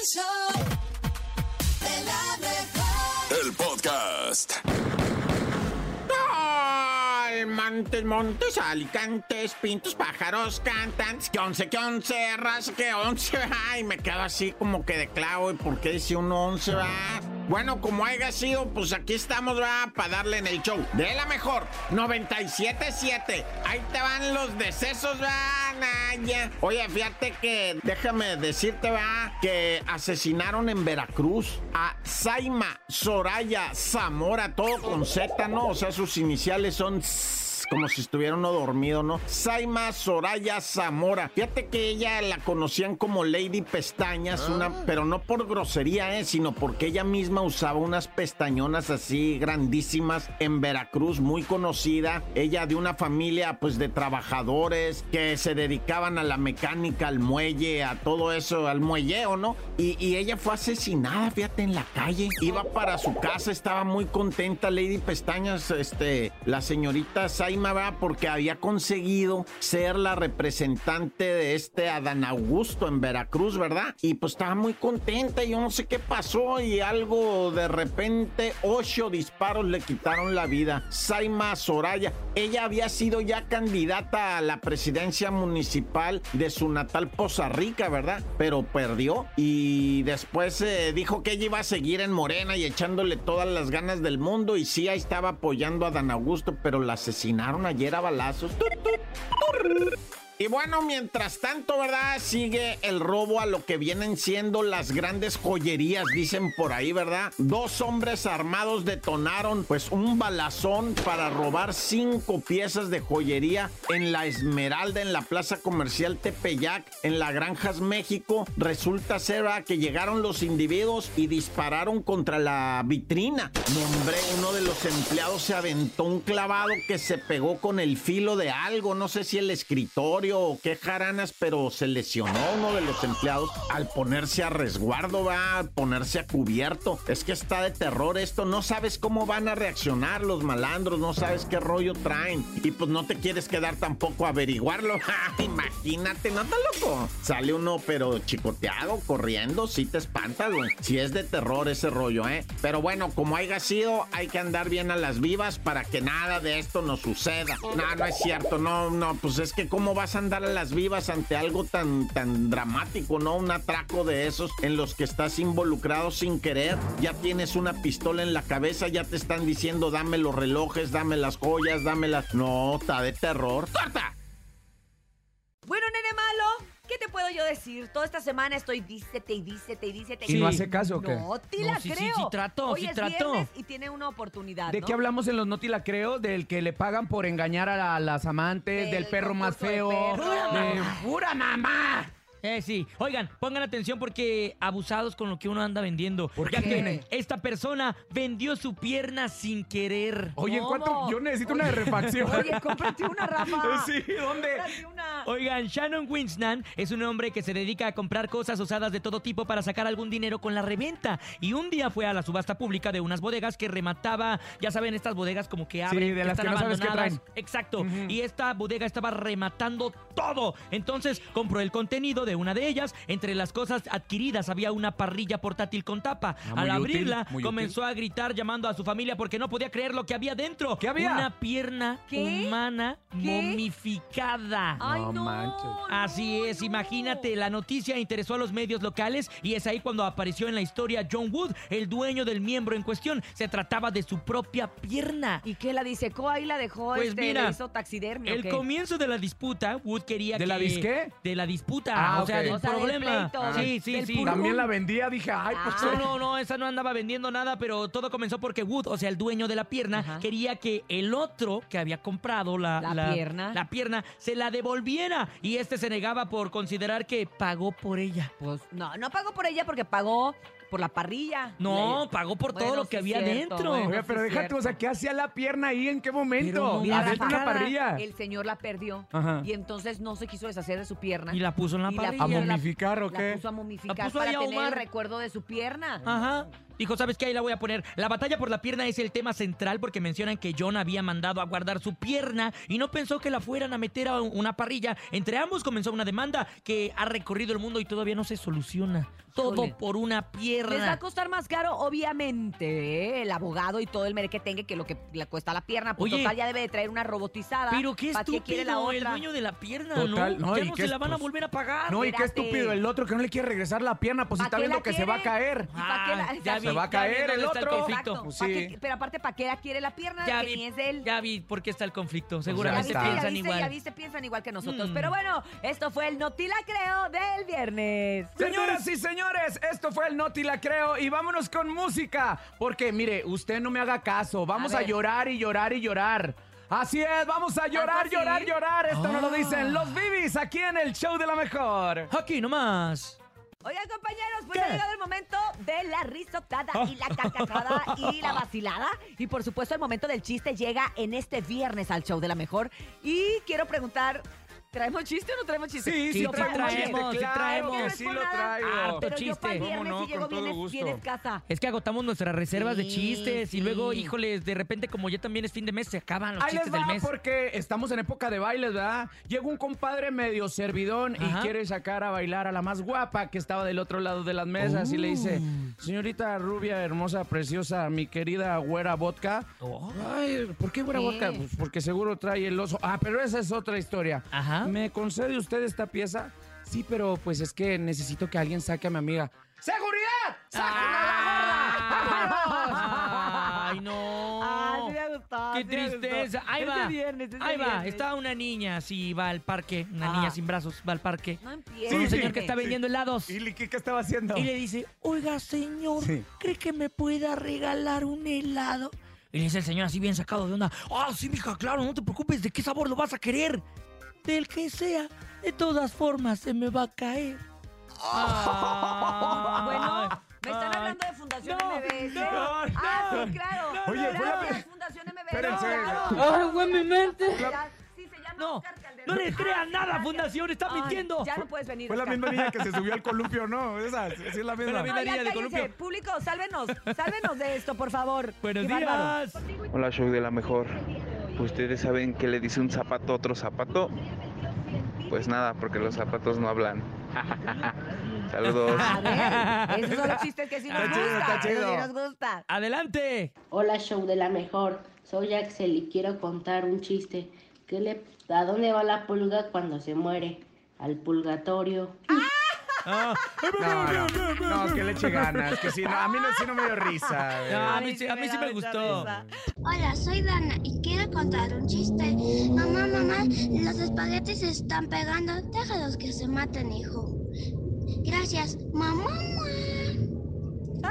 El show de la mejor. El podcast. Ay, Montes, montes, alicantes, pintos, pájaros, cantantes, que once, que once, raza, que once, ay, me quedo así como que de clavo, ¿y por qué dice uno once, va? Bueno, como haya sido, pues aquí estamos, va, para darle en el show. De la mejor, 97.7. Ahí te van los decesos, va, Naya. Oye, fíjate que, déjame decirte, va, que asesinaron en Veracruz a Saima Soraya Zamora, todo con Z, ¿no? O sea, sus iniciales son... Como si estuviera uno dormido, ¿no? Saima Soraya Zamora. Fíjate que ella la conocían como Lady Pestañas, una, pero no por grosería, ¿eh? sino porque ella misma usaba unas pestañonas así grandísimas en Veracruz, muy conocida. Ella de una familia pues de trabajadores que se dedicaban a la mecánica, al muelle, a todo eso, al muelleo, ¿no? Y, y ella fue asesinada, fíjate, en la calle. Iba para su casa, estaba muy contenta Lady Pestañas, este, la señorita Saima, Porque había conseguido ser la representante de este Adán Augusto en Veracruz, ¿verdad? Y pues estaba muy contenta, yo no sé qué pasó y algo de repente, ocho disparos le quitaron la vida. Saima Soraya, ella había sido ya candidata a la presidencia municipal de su natal Poza Rica, ¿verdad? Pero perdió y después eh, dijo que ella iba a seguir en Morena y echándole todas las ganas del mundo y sí, ahí estaba apoyando a Dan Augusto, pero la asesinaron ayer a balazos. Y bueno, mientras tanto, ¿verdad? Sigue el robo a lo que vienen siendo las grandes joyerías, dicen por ahí, ¿verdad? Dos hombres armados detonaron pues un balazón para robar cinco piezas de joyería en la Esmeralda, en la plaza comercial Tepeyac, en la Granjas México. Resulta ser que llegaron los individuos y dispararon contra la vitrina. Hombre, uno de los empleados se aventó un clavado que se pegó con el filo de algo, no sé si el escritorio o qué pero se lesionó uno de los empleados al ponerse a resguardo, va, al ponerse a cubierto. Es que está de terror esto, no sabes cómo van a reaccionar los malandros, no sabes qué rollo traen. Y pues no te quieres quedar tampoco a averiguarlo. Imagínate, no está loco. Sale uno pero chicoteado, corriendo, sí te espantas, güey. Si es de terror ese rollo, ¿eh? Pero bueno, como haya sido, hay que andar bien a las vivas para que nada de esto nos suceda. No, no es cierto, no, no, pues es que cómo vas a andar a las vivas ante algo tan, tan dramático, ¿no? Un atraco de esos en los que estás involucrado sin querer. Ya tienes una pistola en la cabeza, ya te están diciendo dame los relojes, dame las joyas, dame las... No, está de terror. ¡Corta! Bueno, nene malo, ¿qué te puedo yo decir? Toda esta semana estoy dícete y dícete y dícete. ¿Y no hace caso o qué? No, te No, la sí, sí, creo. sí trató, Hoy sí es trató. viernes y tiene una oportunidad, ¿De ¿no? qué hablamos en los Noti La Creo? Del que le pagan por engañar a, la- las amantes, del, Del perro más concurso de feo. perros. de- ¡Pura mamá! Eh, sí. Oigan, pongan atención porque abusados con lo que uno anda vendiendo. ¿Por ya qué? que esta persona vendió su pierna sin querer. Oye, ¿en ¿Cómo? cuánto? Yo necesito una refacción. Oye, cómprate una, Rafa. Sí, ¿dónde? Cómprate una. Oigan, Shannon Winsnan es un hombre que se dedica a comprar cosas usadas de todo tipo para sacar algún dinero con la reventa. Y un día fue a la subasta pública de unas bodegas que remataba, ya saben, estas bodegas como que abren, de las están que no sabes qué abandonadas. traen. Exacto. Y esta bodega estaba rematando todo. Entonces compró el contenido de una de ellas. Entre las cosas adquiridas había una parrilla portátil con tapa. Ah, Al abrirla, comenzó a gritar llamando a su familia porque no podía creer lo que había dentro. ¿Qué había? Una pierna ¿Qué? humana ¿Qué? momificada. Ay, No manches. Así es, no. imagínate, la noticia interesó a los medios locales y es ahí cuando apareció en la historia John Wood, el dueño del miembro en cuestión. Se trataba de su propia pierna. ¿Y qué la disecó ahí? ¿La dejó? Pues este, mira, ¿le hizo taxidermia El comienzo de la disputa, Wood quería ¿De que... la disqué? De la disputa, Ah, o sea, ok. del O sea, del problema. pleito, sí, sí, del sí. También la vendía, dije, ay, pues. Ah. No, no, no, esa no andaba vendiendo nada, pero todo comenzó porque Wood, o sea, el dueño de la pierna, Ajá. quería que el otro que había comprado la, La pierna. la pierna se la devolviera y este se negaba por considerar que pagó por ella. Pues no, no pagó por ella porque pagó por la parrilla. No, Le- pagó por todo Bueno, lo que sí había cierto, dentro. bueno. Oiga, pero sí, déjate, cierto. o sea, ¿qué hacía la pierna ahí? ¿En qué momento? No, Mira, Adentro Rafa, parrilla. El señor la perdió Ajá. y entonces no se quiso deshacer de su pierna. Y la puso en la Y la parrilla. ¿A momificar o La qué? puso a momificar La puso para tener el recuerdo de su pierna. Ajá. Dijo, ¿sabes qué? Ahí la voy a poner. La batalla por la pierna es el tema central porque mencionan que John había mandado a guardar su pierna y no pensó que la fueran a meter a una parrilla. Entre ambos comenzó una demanda que ha recorrido el mundo y todavía no se soluciona. Todo por una Les va a pierna. costar más caro, obviamente, ¿eh? el abogado y todo el merequetengue que lo que le cuesta la pierna. Pues Oye. total, ya debe de traer una robotizada. Pero qué ¿Para qué quiere la estúpido el otra? dueño de la pierna, Total, ¿no? no, ya no se la van a volver a pagar. No, y qué espérate. estúpido el otro que no le quiere regresar la pierna, pues si ¿Pa' está viendo que se va a caer. ¿Y pa' qué la- Ah, exacto. Se va a ya caer el otro. conflicto. Exacto. Pues ¿Pa' sí. qué- pero aparte, ¿para qué la quiere la pierna? Ya que vi, ni es de él. ya vi por qué está el conflicto. Ya Seguramente ya piensan viste, igual. ya viste, piensan igual que nosotros. Mm. Pero bueno, esto fue el Noti la creo del viernes. Señoras y señores, esto fue el Noti La Creo y vámonos con música. Porque mire, usted no me haga caso. Vamos A llorar y llorar y llorar. Así es, vamos a llorar, llorar, llorar. Esto no lo Ah. dicen los Bibis aquí en el show de la mejor. Aquí nomás. Oigan, compañeros, pues ¿Qué? ha llegado el momento de la risotada y la carcajada y la vacilada. Y por supuesto, el momento del chiste llega en este viernes al show de la mejor. Y quiero preguntar, ¿traemos chiste o no traemos chiste? Sí, sí, Sí, traemos, traemos, chiste, sí claro traemos. que sí es por lo nada. traigo. Harto Pero yo chiste. para el ¿Cómo viernes no? sí llego Con todo bien, gusto. bien escasa. Es que agotamos nuestras reservas de Sí, chistes sí. y luego, híjoles, de repente como ya también es fin de mes, se acaban los Ahí les chistes va del mes. porque estamos en época de bailes, ¿verdad? Llega un compadre medio servidón y Ajá. quiere sacar a bailar a la más guapa que estaba del otro lado de las mesas y le dice, Oh. señorita rubia, hermosa, preciosa, mi querida güera vodka. Oh. Ay, ¿por qué güera ¿Qué? vodka? Pues porque seguro trae el oso. Ah, pero esa es otra historia. Ajá. ¿Me concede usted esta pieza? Sí, pero pues es que necesito que alguien saque a mi amiga. ¡Seguridad! ¡Sáquenla a la gorda! ¡Vámonos! Ay, no. Ah, sí me gustado, Qué sí me gustó. tristeza. Ahí va. de viernes, es de Ahí va. Está una niña, así va al parque. Una Ah. niña sin brazos va al parque. No empieces. un Sí, señor que está vendiendo helados. ¿Y qué, qué estaba haciendo? Y le dice, oiga, señor, Sí. ¿cree que me pueda regalar un helado? Y le dice el señor así bien sacado de onda, ah, sí, mija, claro, no te preocupes, ¿de qué sabor lo vas a querer? Del que sea, de todas formas se me va a caer. Bueno, Ay, me están hablando de Fundación No, MBS. no, ah, no. sí, claro. Oye, fue la- Gracias, Fundación MBS. Espérense. claro. Ay, güey, mi mente. Ya, Sí, se llama No, Oscar Calderón. no le crean Ay, nada. Fundación, está Ay, mintiendo. Ya no puedes venir. Fue la Oscar. misma niña que se subió al columpio, ¿no? Esa, sí es la misma. la misma. No, niña de cállense. columpio. Público, sálvenos. Sálvenos de esto, por favor. Buenos Qué bárbaro. días. Hola, show de la mejor. ¿Ustedes saben qué le dice un zapato a otro zapato? Pues nada, porque los zapatos no hablan. Saludos. A ver, esos son los chistes que sí nos Está está chido. Adelante. Hola, show de la mejor. Soy Axel y quiero contar un chiste. ¿Qué le, ¿A dónde va la pulga cuando se muere? Al purgatorio. Ah, No, no, no, que le eche ganas. Que sí, no, a mí no, sí no me dio risa. no, a mí, sí- a me mí sí me gustó. Hola, soy Dana y quiero contar un chiste. Mamá, mamá, los espaguetis se están pegando. Déjalos que se maten, hijo. Gracias, mamá.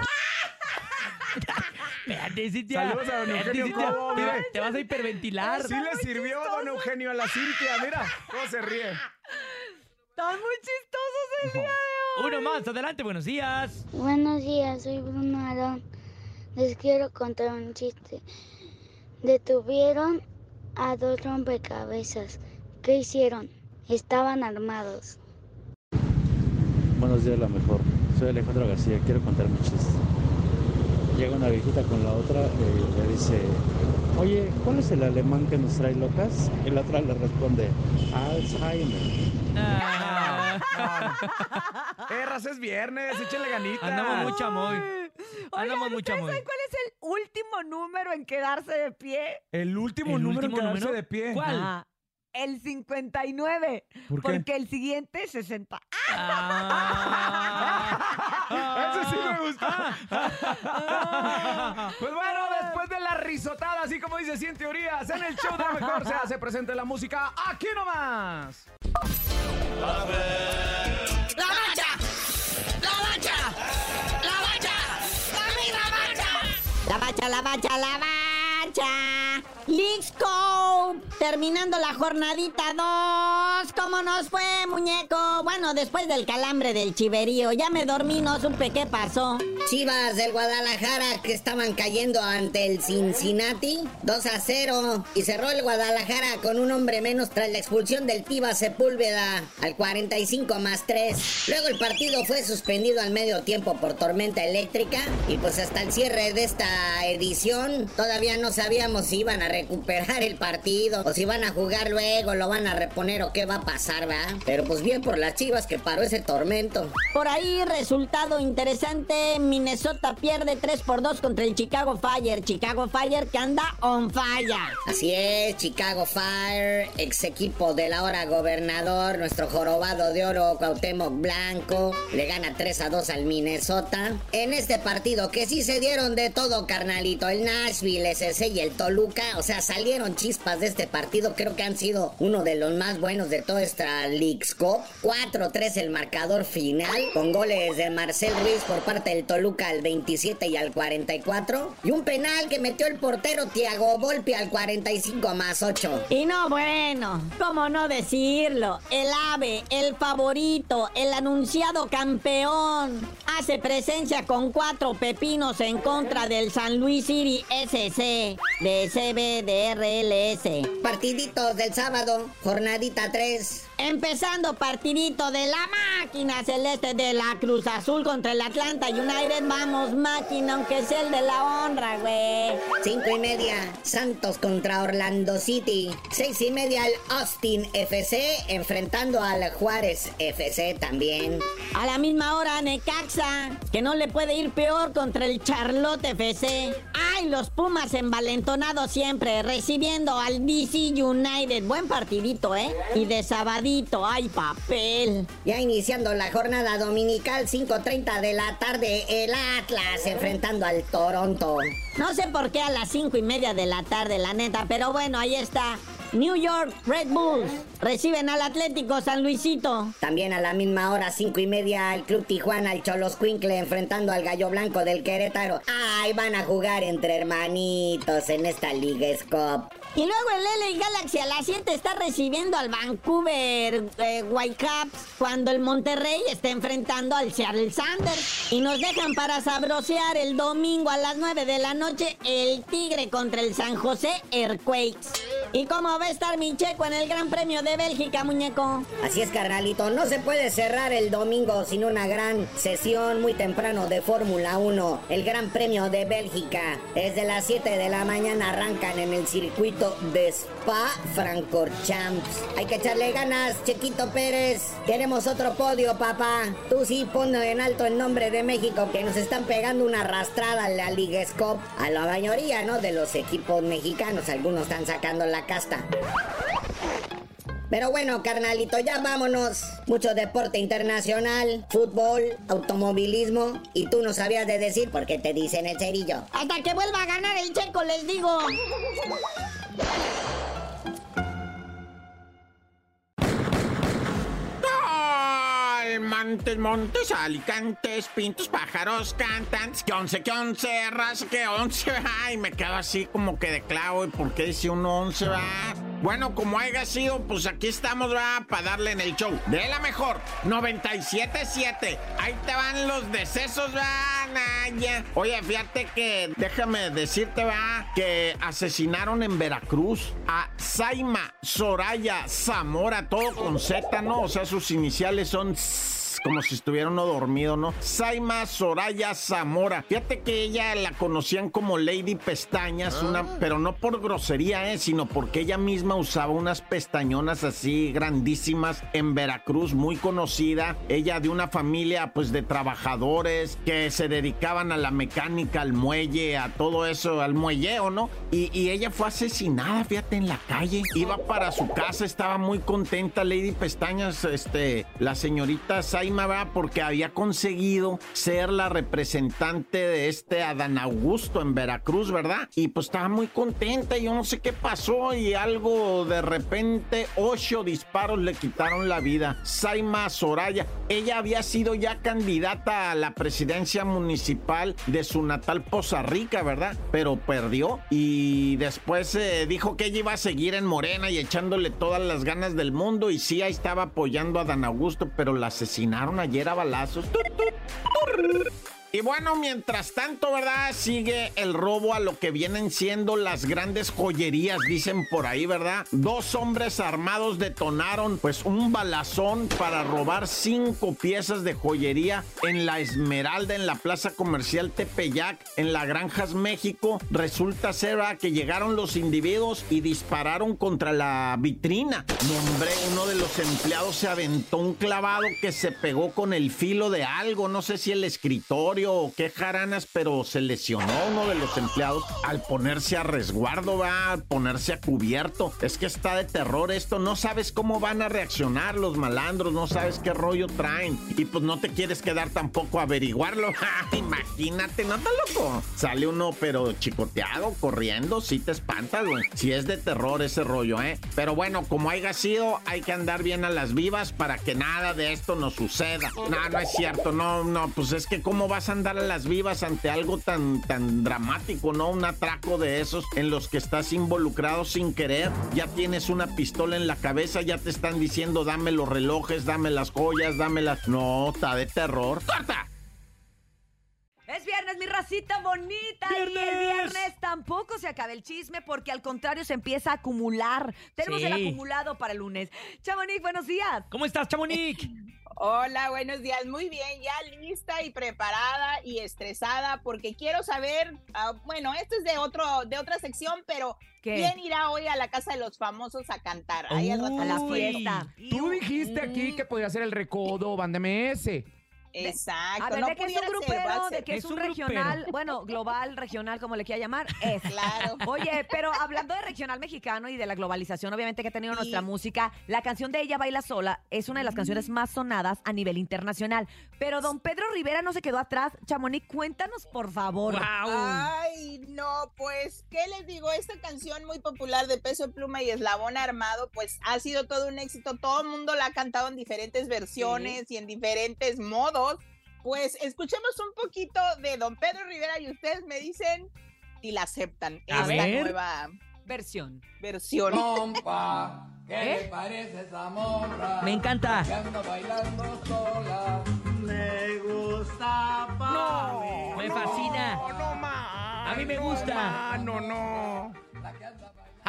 Espérate, Cintia. Saludos a don Eugenio Cintia. Cobo, Te- mire. Te vas a hiperventilar. Sí le sirvió don Eugenio a la Cintia. Mira cómo se ríe. Están muy chistosos el día de hoy. Uno más, adelante, buenos días. Buenos días, soy Bruno Arón. Les quiero contar un chiste. Detuvieron a dos rompecabezas. ¿Qué hicieron? Estaban armados. Buenos días, la mejor. Soy Alejandro García, quiero contar mi chiste. Llega una viejita con la otra y le dice, oye, ¿cuál es el alemán que nos trae locas? Y la otra le responde, Alzheimer. Ah, Erras, es viernes, échale ganita. Andamos mucho amor. Oigan, Andamos mucho ¿ustedes amor. saben cuál es el último número en quedarse de pie? El último ¿El número último en quedarse número? de pie. ¿Cuál? Ah, el 59. ¿Por qué? Porque el siguiente es 60. Ah. Eso sí me gustó. Pues bueno, después de la risotada, así como dice Cien Teorías, en el show de la mejor se hace presente la música aquí nomás. ¡La mancha! ¡La mancha! ¡La mancha! ¡La mancha! La mancha, la mancha, la mancha. Lixco, terminando la jornadita 2. ¿Cómo nos fue, muñeco? Bueno, después del calambre del chiverío, ya me dormí, no supe qué pasó. Chivas del Guadalajara que estaban cayendo ante el Cincinnati 2 a 0 y cerró el Guadalajara con un hombre menos tras la expulsión del Tiva Sepúlveda al 45 más 3. Luego el partido fue suspendido al medio tiempo por tormenta eléctrica y pues hasta el cierre de esta edición todavía no sabíamos si iban a recuperar el partido o si van a jugar luego, lo van a reponer o qué va a pasar, ¿verdad? Pero pues bien por las Chivas que paró ese tormento. Por ahí, resultado interesante, Minnesota pierde 3 por 2 contra el Chicago Fire. Chicago Fire que anda on fire. Así es, Chicago Fire, ex equipo del ahora gobernador, nuestro jorobado de oro Cuauhtémoc Blanco, le gana 3 a 2 al Minnesota. En este partido que sí se dieron de todo, carnalito, el Nashville, SC y el Toluca, o sea, salieron chispas de este partido, creo que han sido uno de los más buenos de toda esta League's Cup. 4-3 el marcador final, con goles de Marcel Ruiz por parte del Toluca al 27 y al 44, y un penal que metió el portero Tiago Volpi al 45 más 8. Y no, bueno, ¿cómo no decirlo? El ave, el favorito, el anunciado campeón, hace presencia con cuatro pepinos en contra del San Luis City SC de CBDRLS. Partiditos del sábado, jornadita 3. Empezando partidito de la máquina celeste de la Cruz Azul contra el Atlanta United. Vamos, máquina, aunque sea el de la honra, güey. Cinco y media, Santos contra Orlando City. Seis y media, el Austin FC enfrentando al Juárez FC también. A la misma hora, Necaxa, que no le puede ir peor contra el Charlotte FC. ¡Ay, los Pumas envalentonados siempre, recibiendo al DC United! Buen partidito, ¿eh? Y de sabadito, ¡ay, papel! Ya iniciando la jornada dominical, 5.30 de la tarde, el Atlas enfrentando al Toronto. No sé por qué a las cinco y media de la tarde, la neta, pero bueno, ahí está. New York Red Bulls reciben al Atlético San Luisito. También a la misma hora, cinco y media, el Club Tijuana, el Cholos Quincle enfrentando al Gallo Blanco del Querétaro. ¡Ay, van a jugar entre hermanitos en esta Liga Cup! Y luego el LA Galaxy a las 7 está recibiendo al Vancouver eh, Whitecaps cuando el Monterrey está enfrentando al Seattle Sanders. Y nos dejan para sabrosear el domingo a las 9 de la noche el Tigre contra el San José Earthquakes. ¿Y cómo va a estar mi checo en el Gran Premio de Bélgica, muñeco? Así es, carnalito. No se puede cerrar el domingo sin una gran sesión muy temprano de Fórmula 1. El Gran Premio de Bélgica. Desde las 7 de la mañana arrancan en el circuito de Spa Francorchamps. Hay que echarle ganas, Chequito Pérez. Queremos otro podio, papá. Tú sí pon en alto el nombre de México que nos están pegando una arrastrada a la Liga Scop. A la mayoría, ¿no? De los equipos mexicanos. Algunos están sacando la casta. Pero bueno, carnalito, ya vámonos. Mucho deporte internacional, fútbol, automovilismo. Y tú no sabías de decir por qué te dicen el cerillo. Hasta que vuelva a ganar el checo, les digo. Montes, montes, alicantes, pintos, pájaros, cantan, que once, que once, ras, que once, ay, me quedo así como que de clavo, ¿y por qué dice uno once, va? Bueno, como haya sido, pues aquí estamos, va, para darle en el show. De la mejor, 97.7. Ahí te van los decesos, va, Naya. Oye, fíjate que, déjame decirte, va, que asesinaron en Veracruz a Saima Soraya Zamora, todo con Z, ¿no? O sea, sus iniciales son como si estuviera uno dormido, ¿no? Saima Soraya Zamora. Fíjate que ella la conocían como Lady Pestañas, una, pero no por grosería, ¿eh? sino porque ella misma usaba unas pestañonas así grandísimas en Veracruz, muy conocida. Ella de una familia pues de trabajadores que se dedicaban a la mecánica, al muelle, a todo eso, al muelleo, ¿no? Y, y ella fue asesinada, fíjate, en la calle. Iba para su casa, estaba muy contenta Lady Pestañas, este, la señorita Saima Porque había conseguido ser la representante de este Adán Augusto en Veracruz, ¿verdad? Y pues estaba muy contenta, yo no sé qué pasó y algo de repente, ocho disparos le quitaron la vida. Saima Soraya, ella había sido ya candidata a la presidencia municipal de su natal Poza Rica, ¿verdad? Pero perdió y después eh, dijo que ella iba a seguir en Morena y echándole todas las ganas del mundo y sí, ahí estaba apoyando a Dan Augusto, pero la asesinaron ayer a balazos. Y bueno, mientras tanto, ¿verdad? Sigue el robo a lo que vienen siendo las grandes joyerías, dicen por ahí, ¿verdad? Dos hombres armados detonaron pues un balazón para robar cinco piezas de joyería en la Esmeralda, en la plaza comercial Tepeyac, en la Granjas México. Resulta ser ¿verdad? que llegaron los individuos y dispararon contra la vitrina. No, hombre, uno de los empleados se aventó un clavado que se pegó con el filo de algo, no sé si el escritorio o qué jaranas, pero se lesionó uno de los empleados al ponerse a resguardo, va, al ponerse a cubierto. Es que está de terror esto, no sabes cómo van a reaccionar los malandros, no sabes qué rollo traen. Y pues no te quieres quedar tampoco a averiguarlo. Imagínate, no está loco. Sale uno, pero chicoteado, corriendo, sí te espantas, güey. Si es de terror ese rollo, ¿eh? Pero bueno, como haya sido, hay que andar bien a las vivas para que nada de esto nos suceda. No, no es cierto, no, no, pues es que cómo vas a andar a las vivas ante algo tan, tan dramático, ¿no? Un atraco de esos en los que estás involucrado sin querer. Ya tienes una pistola en la cabeza, ya te están diciendo dame los relojes, dame las joyas, dame las... No, está de terror. ¡Corta! Es viernes, mi racita bonita. Y el ¡Viernes! viernes tampoco se acaba el chisme porque al contrario se empieza a acumular. Tenemos Sí. el acumulado para el lunes. Chamonix, buenos días. ¿Cómo estás, Chamonix? Hola, buenos días. Muy bien, ya lista y preparada y estresada porque quiero saber, ah, bueno, esto es de otro de otra sección, pero ¿Qué? ¿quién irá hoy a la casa de los famosos a cantar? Ahí al rato A la fiesta. Tú dijiste aquí que podría ser el recodo, Banda MS. Exacto. A ver, no de que es un grupero, ser- de que es, Es un, un regional, bueno, global, regional, como le quiera llamar, es. Claro. Oye, pero hablando de regional mexicano y de la globalización, obviamente que ha tenido Sí. nuestra música, la canción de Ella Baila Sola es una de las canciones más sonadas a nivel internacional. Pero don Pedro Rivera no se quedó atrás. Chamonix, cuéntanos, por favor. ¡Wow! Ay, no, pues, ¿qué les digo? Esta canción muy popular de Peso Pluma y Eslabón Armado, pues ha sido todo un éxito. Todo el mundo la ha cantado en diferentes versiones y en diferentes modos. Pues escuchemos un poquito de Don Pedro Rivera y ustedes me dicen si la aceptan A esta ver. nueva Versión. versión. Compa, ¿qué ¿Eh? le parece esa morra? Me encanta. Que anda bailando sola. Me gusta pa' mí. Me fascina. No, ma. A mí me gusta. No, no.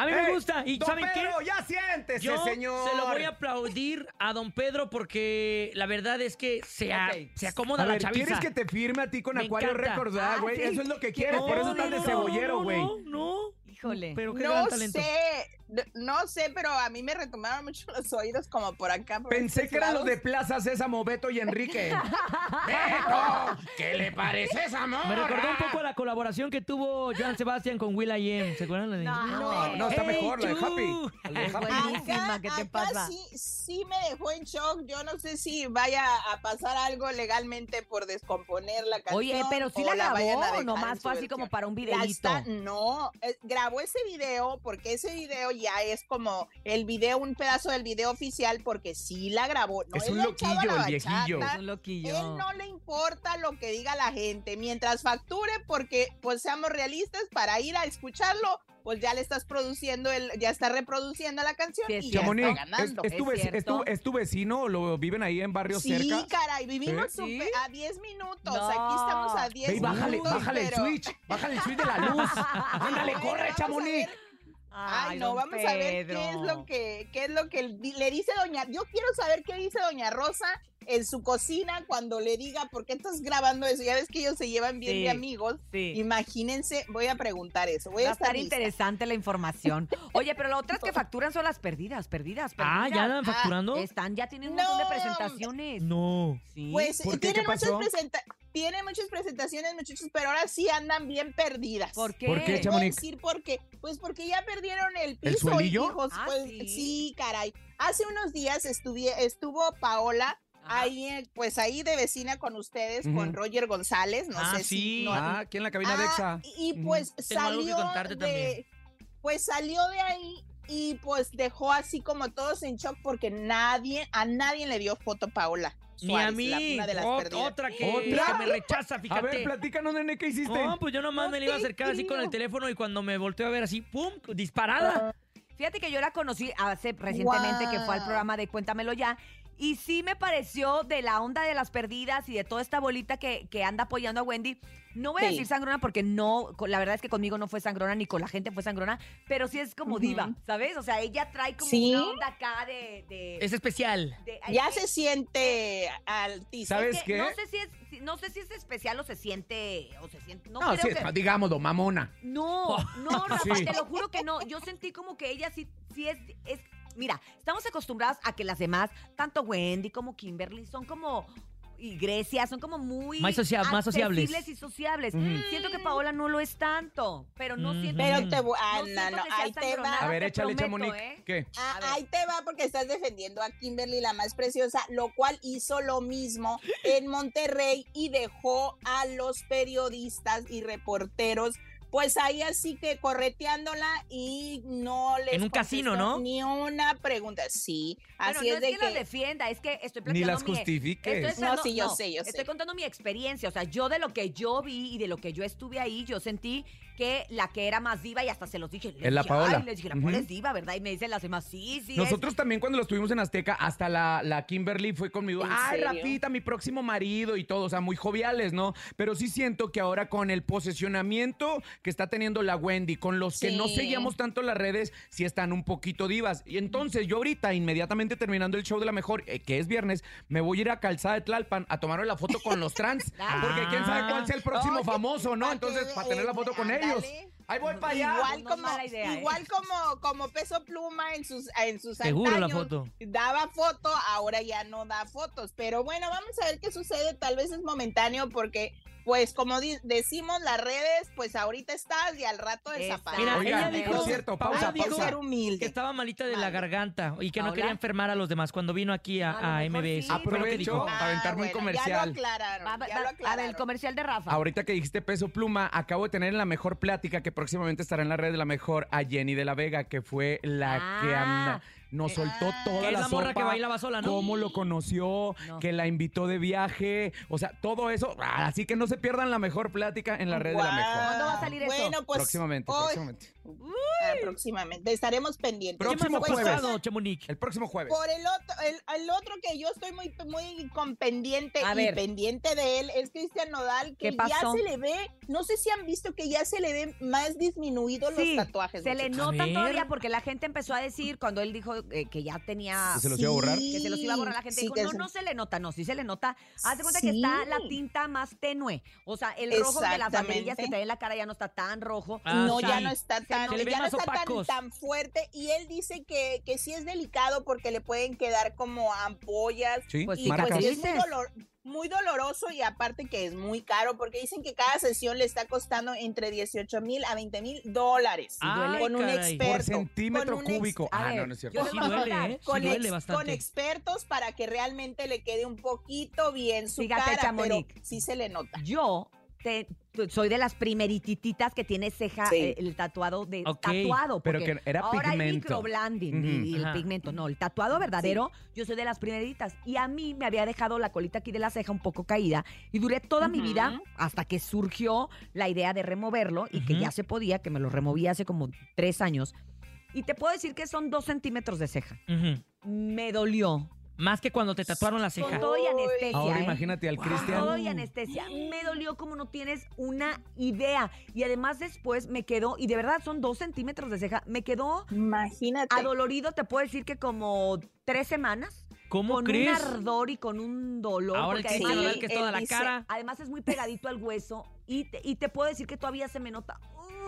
A mí me gusta. ¿Y Don saben qué? Pedro, ya siéntese, Yo señor. se lo voy a aplaudir a don Pedro porque la verdad es que se, a- Ok. se acomoda A la ver, chaviza. ¿quieres que te firme a ti con Me Acuario encanta. Records, ah, güey? sí. Eso es lo que quieres, No, por eso estás de no, cebollero, güey. No, no. Híjole. Pero qué No gran talento. sé, no- no sé, pero a mí me retomaron mucho los oídos como por acá. por Pensé que eran los de Plaza Sésamo, Beto y Enrique. ¡Beto! ¿Qué le parece esa morra? Me recordó un poco a la colaboración que tuvo Joan Sebastián con Will I Am. ¿Se acuerdan? de- No, No, no, está Hey, mejor la de. Happy. La de Es Happy. buenísima, ¿qué te acá pasa? Sí, sí me dejó en shock. Yo no sé si vaya a pasar algo legalmente por descomponer la canción. Oye, pero sí la vayan a grabó, nomás fue así como para un Ya videíto. está, no, eh, grabó ese video porque ese video ya es como el video, un pedazo del video oficial porque sí la grabó. No Es un loquillo, el viejillo. bachata, Es un loquillo. Él no le importa lo que diga la gente, mientras facture, porque pues seamos realistas, para ir a escucharlo, pues ya le estás produciendo, el, ya está reproduciendo la canción Sí, es y ya Chamonix, está ganando. ¿es, es tu Es tu- cierto. es tu vecino o lo viven ahí en barrio Sí, cerca? caray, vivimos ¿Sí? a 10 minutos. No. Aquí estamos a 10 Ve y bájale, minutos. bájale el switch, bájale el switch de la luz. Ándale, corre, Chamonix. Ay, no, vamos a ver qué es lo que, qué es lo que le dice doña. Yo quiero saber qué dice doña Rosa en su cocina cuando le diga por qué estás grabando eso. Ya ves que ellos se llevan bien Sí, de amigos. sí. Imagínense, voy a preguntar eso. Voy Va a estar interesante la información. Oye, pero lo otras que facturan son las perdidas, perdidas, perdidas. Ah, ¿ya andan facturando? Están, ya tienen un montón de presentaciones. No. Sí. Pues ¿Por qué? tienen, ¿Qué pasó? muchas presenta- tienen muchas presentaciones, muchachos, pero ahora sí andan bien perdidas. ¿Por qué? ¿Por qué, decir por qué. Pues porque ya perdieron el ¿El piso, suelillo? hijos. Ah, pues, ¿sí? ¿sí? caray. Hace unos días estuvo Paola ahí, pues ahí de vecina con ustedes, con. Roger González, no Ah, sé si... sí. no- Ah, aquí en la cabina de Ah, Exa. Y pues Tengo algo que salió contarte también. de, pues salió de ahí y pues dejó así como todos en shock porque nadie, a nadie le dio foto Paola. Ni a Suárez, mí. la- una de las Ot- perdidas. otra que, ¿Otra? que me rechaza, A fíjate. ver, platícanos, nene, ¿qué hiciste? No, pues yo nomás No me le iba a acercar así con el teléfono y cuando me volteo a ver así, ¡pum! disparada. Fíjate que yo la conocí hace recientemente que fue al programa de Cuéntamelo ya. Y sí me pareció de la onda de las perdidas y de toda esta bolita que, que anda apoyando a Wendy. No voy a Sí. decir sangrona porque no, la verdad es que conmigo no fue sangrona ni con la gente fue sangrona, pero sí es como diva, ¿sabes? O sea, ella trae como Sí. una onda acá de... de- Es especial. de- Ya se siente altísimo. ¿Sabes que qué? No sé si es, no sé si es especial o se siente, o se siente, no, No, creo sí, que... digámoslo, mamona. No, no, Rafa, Sí. te lo juro que no. Yo sentí como que ella sí, sí es, es. Mira, estamos acostumbrados a que las demás, tanto Wendy como Kimberly, son como. Y Grecia, son como muy. Más socia- más sociables. y sociables. Siento que Paola no lo es tanto, pero no Ujú. siento. Pero te voy- ah, no no, no, ahí te va. A ver, échale, Chamonix. ¿eh? ¿Qué? Ah, ahí te va porque estás defendiendo a Kimberly, la más preciosa, lo cual hizo lo mismo en Monterrey y dejó a los periodistas y reporteros pues ahí así que correteándola y no les En un casino, ¿no? Ni una pregunta, sí. Bueno, Así no es de que, que... defienda, es que estoy Ni platicando las mi- justifiques. Estoy No, esperando- sí, yo sé, yo Estoy sé. contando mi experiencia. O sea, yo de lo que yo vi y de lo que yo estuve ahí, yo sentí que la que era más diva, y hasta se los dije. les Es la dije, Paola. Ay, les dije, la Paola es diva, ¿verdad? Y me dicen las demás, sí, sí. es". Nosotros también cuando lo estuvimos en Azteca, hasta la, la Kimberly fue conmigo. ¿En Ay, serio? Rafita, mi próximo marido y todo, o sea, muy joviales, ¿no? Pero sí siento que ahora con el posicionamiento que está teniendo la Wendy, con los que no seguíamos tanto las redes, sí están un poquito divas. Y entonces yo ahorita, inmediatamente terminando el show de la mejor, eh, que es viernes, me voy a ir a Calzada de Tlalpan a tomarme la foto con los trans. porque quién sabe cuál sea el próximo famoso, ¿no? Entonces, para tener la foto con ellos. Ahí voy para allá. Igual No como, mala idea, ¿eh? como, como peso pluma en sus, en sus Seguro la antaños, foto. Daba foto, ahora ya no da fotos. Pero bueno, vamos a ver qué sucede. Tal vez es momentáneo porque, pues, como decimos las redes, pues ahorita estás y al rato desapareces. Mira, Oigan, ella por dijo, cierto, Paola pausa, que pausa. ser humilde. que estaba malita de la garganta y que no quería enfermar a los demás cuando vino aquí a, A a MBS. sí. Que Aprovecho dijo. para aventarme un Ah, bueno, comercial. Ya lo aclararon. Va- va- ya lo va- a ver, el aclararon. comercial de Rafa. Ahorita que dijiste peso pluma, acabo de tener en la mejor plática que próximamente estará en la red de la mejor a Jenny de la Vega, que fue la que Ah. anda. Nos soltó Ah. toda es la, la morra sopa, que bailaba sola, ¿no? Cómo lo conoció, No. que la invitó de viaje. O sea, todo eso. ah, Así que no se pierdan la mejor plática en la red de la mejor. ¿Cuándo va a salir eso? Bueno, pues. próximamente, hoy- próximamente. ah, próximamente. Estaremos pendientes. ¿Qué más Próximo jueves. El próximo jueves. Por el otro, el, el otro que yo estoy muy, muy con pendiente A y ver. pendiente de él es Cristian Nodal, que ¿Qué ya se le ve, no sé si han visto que ya se le ven más disminuidos Sí, los tatuajes. se le muchachos. A notan ver. todavía porque la gente empezó a decir cuando él dijo eh, que ya tenía ¿Que se los iba a borrar? que se los iba a borrar la gente Sí, dijo, no, se- no se le nota, no, sí se le nota. Haz de cuenta que está la tinta más tenue. O sea, el rojo de las banderillas que trae en la cara ya no está tan rojo. Ah, no, sí. ya no está tan, Se le ven ya no más tan, fuerte y él dice que, que sí es delicado porque le pueden quedar como ampollas Sí, Pues y marcas. pues ¿qué es muy, dolor- muy doloroso y aparte que es muy caro porque dicen que cada sesión le está costando entre 18 mil a 20 mil dólares Ay, con un caray. experto. Por centímetro con un cúbico. Ah, ver, no, no es cierto. Sí duele. ¿eh? Sí con, duele ex- con expertos para que realmente le quede un poquito bien su Fíjate, cara, Chamonix. pero sí se le nota. Yo te- soy de las primeritititas que tiene ceja Sí. eh, el tatuado de tatuado. pero que era ahora hay pigmento. microblending Ujú. y, y el Ajá. pigmento. No, el tatuado verdadero, yo soy de las primeritas. Y a mí me había dejado la colita aquí de la ceja un poco caída. Y duré toda mi vida hasta que surgió la idea de removerlo y que ya se podía, que me lo removí hace como tres años. Y te puedo decir que son dos centímetros de ceja. Me dolió. Más que cuando te tatuaron la Con ceja. todo y anestesia. Ahora ¿eh? imagínate al Con Cristian. todo y anestesia. Me dolió como no tienes una idea. Y además después me quedó, y de verdad son dos centímetros de ceja, me quedó Imagínate. adolorido, te puedo decir que como tres semanas. ¿Cómo con crees? un ardor y con un dolor. Ahora el porque Cristian además- que es toda la dice- cara. Además es muy pegadito al hueso y te, y te puedo decir que todavía se me nota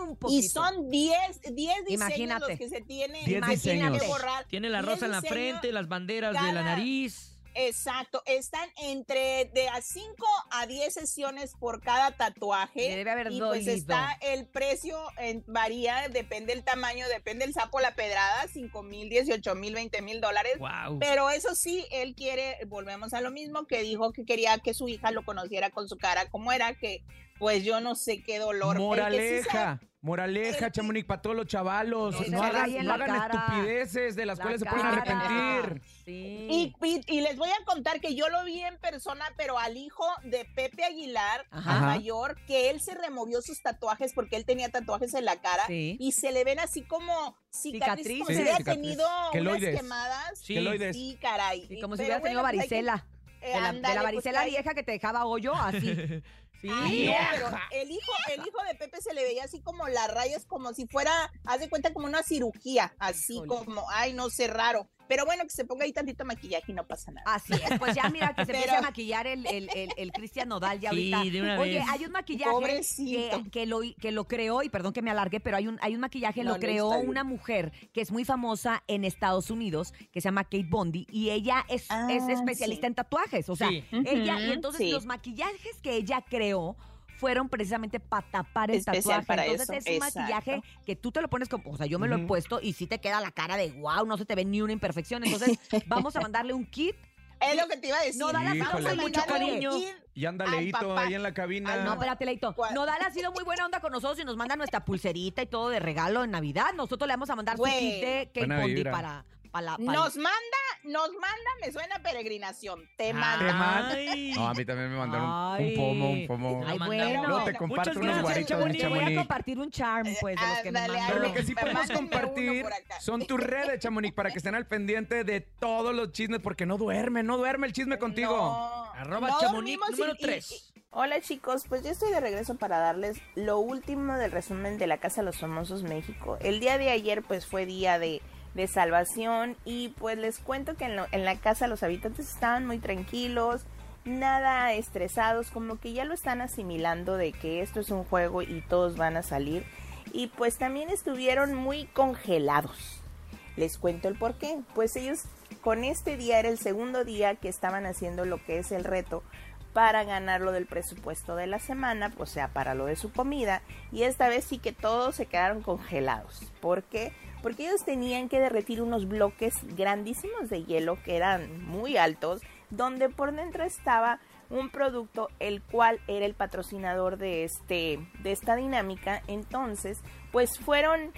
un poquito. Y son 10, 10 diseños Imagínate. los que se tienen 10 imagínate diseños. borrar. Tiene la 10 rosa en la frente, las banderas de la nariz. Exacto, están entre de a 5 a 10 sesiones por cada tatuaje. Debe haber y pues dolido. está el precio en- varía, depende del tamaño, depende del sapo la pedrada, 5 mil, 18 mil, 20 mil dólares. Wow. Pero eso sí, él quiere, volvemos a lo mismo, que dijo que quería que su hija lo conociera con su cara como era, que pues yo no sé qué dolor. Que sí Moraleja, moraleja, Chamonix, para todos los chavalos. No No, hagan, no estupideces de las La cuales se pueden arrepentir. Sí. Y, y- y les voy a contar que yo lo vi en persona, pero al hijo de Pepe Aguilar, Ajá. mayor, que él se removió sus tatuajes porque él tenía tatuajes en la cara Sí. y se le ven así como cicatrices, como Sí, si hubiera tenido unas quemadas. Sí. Queloides. Sí, caray. Sí, como si hubiera tenido bueno, hay que- varicela. eh, De la, de ándale, la pues, varicela vieja que te dejaba hoyo, así. Sí. Ay, no, pero el hijo, el hijo de Pepe se le veía así como las rayas, como si fuera, haz de cuenta como una cirugía, así Híjole. como, ay, no sé, raro. Pero bueno, que se ponga ahí tantito maquillaje y no pasa nada. Así es, pues ya mira que se Pero- empieza a maquillar el, el, el, el Cristian Nodal ya Sí, ahorita. de una Oye, vez. hay un maquillaje Pobrecito. que, que lo, que lo creó, y perdón que me alargue, pero hay un, hay un maquillaje, No, lo no, creó una mujer que es muy famosa en Estados Unidos, que se llama Kate Bondi, y ella es, Ah, es especialista sí. en tatuajes. O sea, Sí. ella, y entonces sí. los maquillajes que ella creó fueron precisamente para tapar el Especial tatuaje. para Entonces eso, es un exacto. maquillaje que tú te lo pones como, o sea, yo me lo he puesto y sí te queda la cara de wow, no se te ve ni una imperfección. Entonces, vamos a mandarle un kit Es lo que te iba a decir. No, Dala, Vamos Híjole. a mucho cariño. kit Y anda papá. ahí en la cabina. No, espérate, Leito. Nodal ha sido muy buena onda con nosotros y nos manda nuestra pulserita y todo de regalo en Navidad. Nosotros le vamos a mandar su kit de Kate Buena Bondi vibra. para, para la... para- Nos manda, nos manda, me suena peregrinación. Te Ah, manda. ¿Te manda? Ay. No, a mí también me mandaron un, Ay. un pomo, un pomo. Ay, bueno. Luego te comparto muchas unos guaritos de Chamonix. Voy a compartir un charm, pues, de los que me mandó. Pero lo que sí Me podemos compartir son tus redes, Chamonix, para que estén al pendiente de todos los chismes, porque no duerme, no duerme el chisme contigo. No, Arroba no Chamonix número y- y- tres. y- Hola chicos, pues ya estoy de regreso para darles lo último del resumen de la Casa de los Famosos México. El día de ayer pues fue día de, de salvación y pues les cuento que en, lo- en la casa los habitantes estaban muy tranquilos, nada estresados, como que ya lo están asimilando de que esto es un juego y todos van a salir. Y pues también estuvieron muy congelados. Les cuento el por qué. Pues ellos con este día era el segundo día que estaban haciendo lo que es el reto para ganar lo del presupuesto de la semana, o sea, para lo de su comida. Y esta vez sí que todos se quedaron congelados. ¿Por qué? Porque ellos tenían que derretir unos bloques grandísimos de hielo que eran muy altos, donde por dentro estaba un producto el cual era el patrocinador de este de esta dinámica. Entonces, pues fueron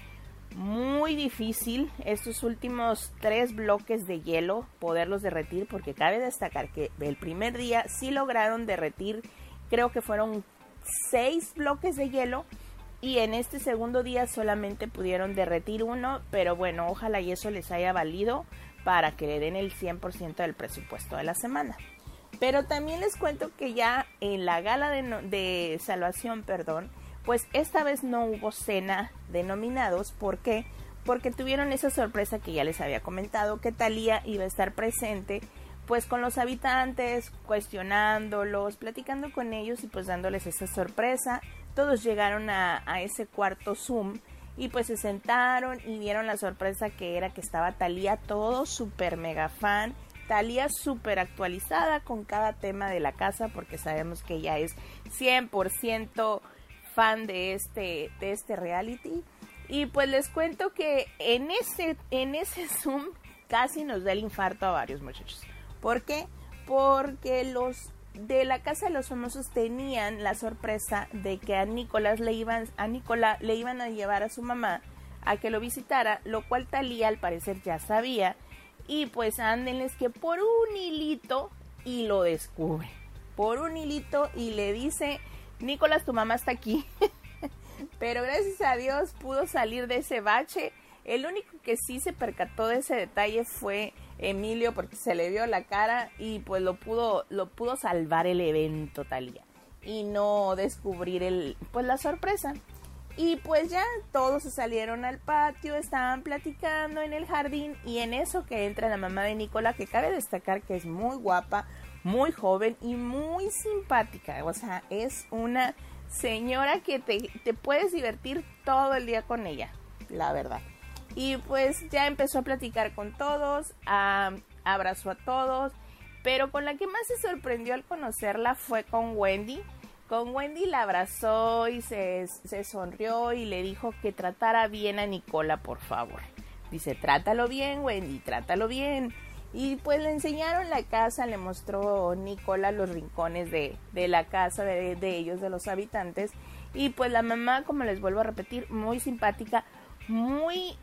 muy difícil estos últimos tres bloques de hielo poderlos derretir porque cabe destacar que el primer día sí lograron derretir creo que fueron seis bloques de hielo y en este segundo día solamente pudieron derretir uno pero bueno ojalá y eso les haya valido para que le den el 100% del presupuesto de la semana pero también les cuento que ya en la gala de, de salvación, perdón, pues esta vez no hubo cena de nominados. ¿Por qué? Porque tuvieron esa sorpresa que ya les había comentado, que Talía iba a estar presente, pues con los habitantes, cuestionándolos, platicando con ellos y pues dándoles esa sorpresa. Todos llegaron a, ese cuarto Zoom y pues se sentaron y vieron la sorpresa que era que estaba Talía todo súper mega fan. Talía súper actualizada con cada tema de la casa porque sabemos que ella es 100% fan de este, de este reality. Y pues les cuento que en ese, en ese Zoom casi nos da el infarto a varios muchachos. ¿Por qué? Porque los de la casa de los famosos tenían la sorpresa de que a Nicolás le iban, a Nicolás le iban a llevar a su mamá a que lo visitara, lo cual Talía al parecer ya sabía. Y pues ándenles que por un hilito y lo descubre. Por un hilito y le dice, Nicolás, tu mamá está aquí. Pero gracias a Dios pudo salir de ese bache. El único que sí se percató de ese detalle fue Emilio porque se le vio la cara y pues lo pudo, lo pudo salvar el evento Talía y no descubrir el, pues la sorpresa. Y pues ya todos se salieron al patio, estaban platicando en el jardín y en eso que entra la mamá de Nicola, que cabe destacar que es muy guapa, muy joven y muy simpática. O sea, es una señora que te, te puedes divertir todo el día con ella, la verdad. Y pues ya empezó a platicar con todos, abrazó a todos Pero con la que más se sorprendió al conocerla fue con Wendy. Con Wendy la abrazó y se, sonrió y le dijo que tratara bien a Nicola, por favor. Dice, trátalo bien, Wendy, trátalo bien. Y pues le enseñaron la casa, le mostró Nicola los rincones de, de la casa de, de, ellos, de los habitantes. Y pues la mamá, como les vuelvo a repetir, muy simpática, muy,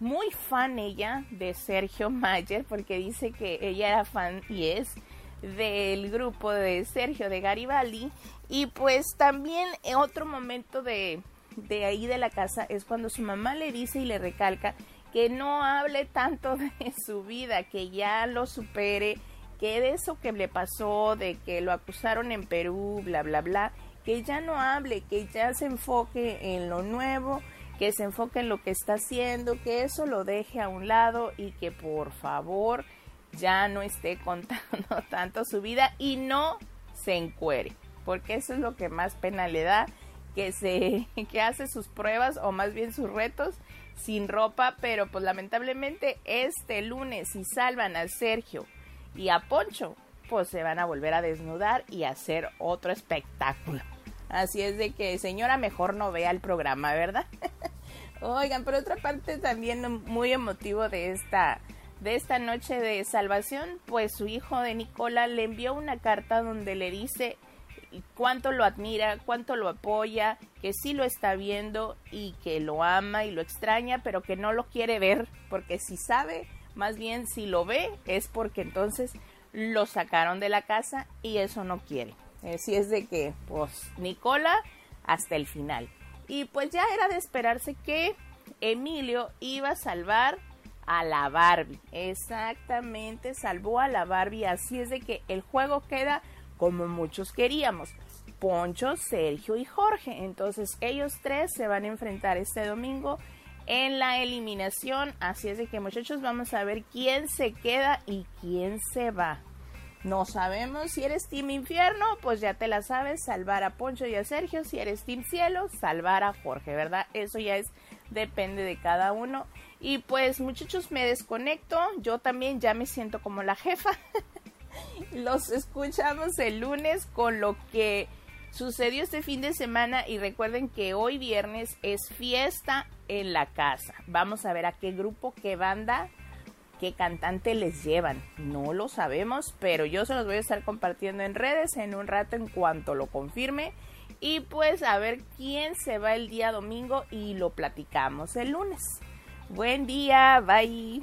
muy fan ella de Sergio Mayer, porque dice que ella era fan y es del grupo de Sergio de Garibaldi. Y pues también en otro momento de, de ahí de la casa es cuando su mamá le dice y le recalca que no hable tanto de su vida, que ya lo supere, que de eso que le pasó, de que lo acusaron en Perú, bla, bla, bla, que ya no hable, que ya se enfoque en lo nuevo, que se enfoque en lo que está haciendo, que eso lo deje a un lado y que por favor ya no esté contando tanto su vida y no se encuere, porque eso es lo que más pena le da, que se que hace sus pruebas o más bien sus retos sin ropa, pero pues lamentablemente este lunes si salvan a Sergio y a Poncho, pues se van a volver a desnudar y hacer otro espectáculo. Así es de que, señora, mejor no vea el programa, ¿verdad? Oigan, por otra parte también muy emotivo de esta de esta noche de salvación, pues su hijo de Nicola le envió una carta donde le dice cuánto lo admira, cuánto lo apoya, que sí lo está viendo y que lo ama y lo extraña, pero que no lo quiere ver, porque si sabe, más bien si lo ve, es porque entonces lo sacaron de la casa y eso no quiere. Así es de que, pues, Nicola hasta el final. Y pues ya era de esperarse que Emilio iba a salvar a la Barbie. Exactamente, salvó a la Barbie. Así es de que el juego queda como muchos queríamos. Poncho, Sergio y Jorge. Entonces ellos tres se van a enfrentar este domingo en la eliminación. Así es de que muchachos vamos a ver quién se queda y quién se va. No sabemos si eres Team Infierno, pues ya te la sabes, salvar a Poncho y a Sergio. Si eres Team Cielo, salvar a Jorge, ¿verdad? Eso ya es, depende de cada uno. Y pues muchachos, me desconecto. Yo también ya me siento como la jefa. Los escuchamos el lunes con lo que sucedió este fin de semana y recuerden que hoy viernes es fiesta en la casa. Vamos a ver a qué grupo, qué banda qué cantante les llevan. No lo sabemos, pero yo se los voy a estar compartiendo en redes en un rato en cuanto lo confirme. Y pues a ver quién se va el día domingo y lo platicamos el lunes. Buen día, bye.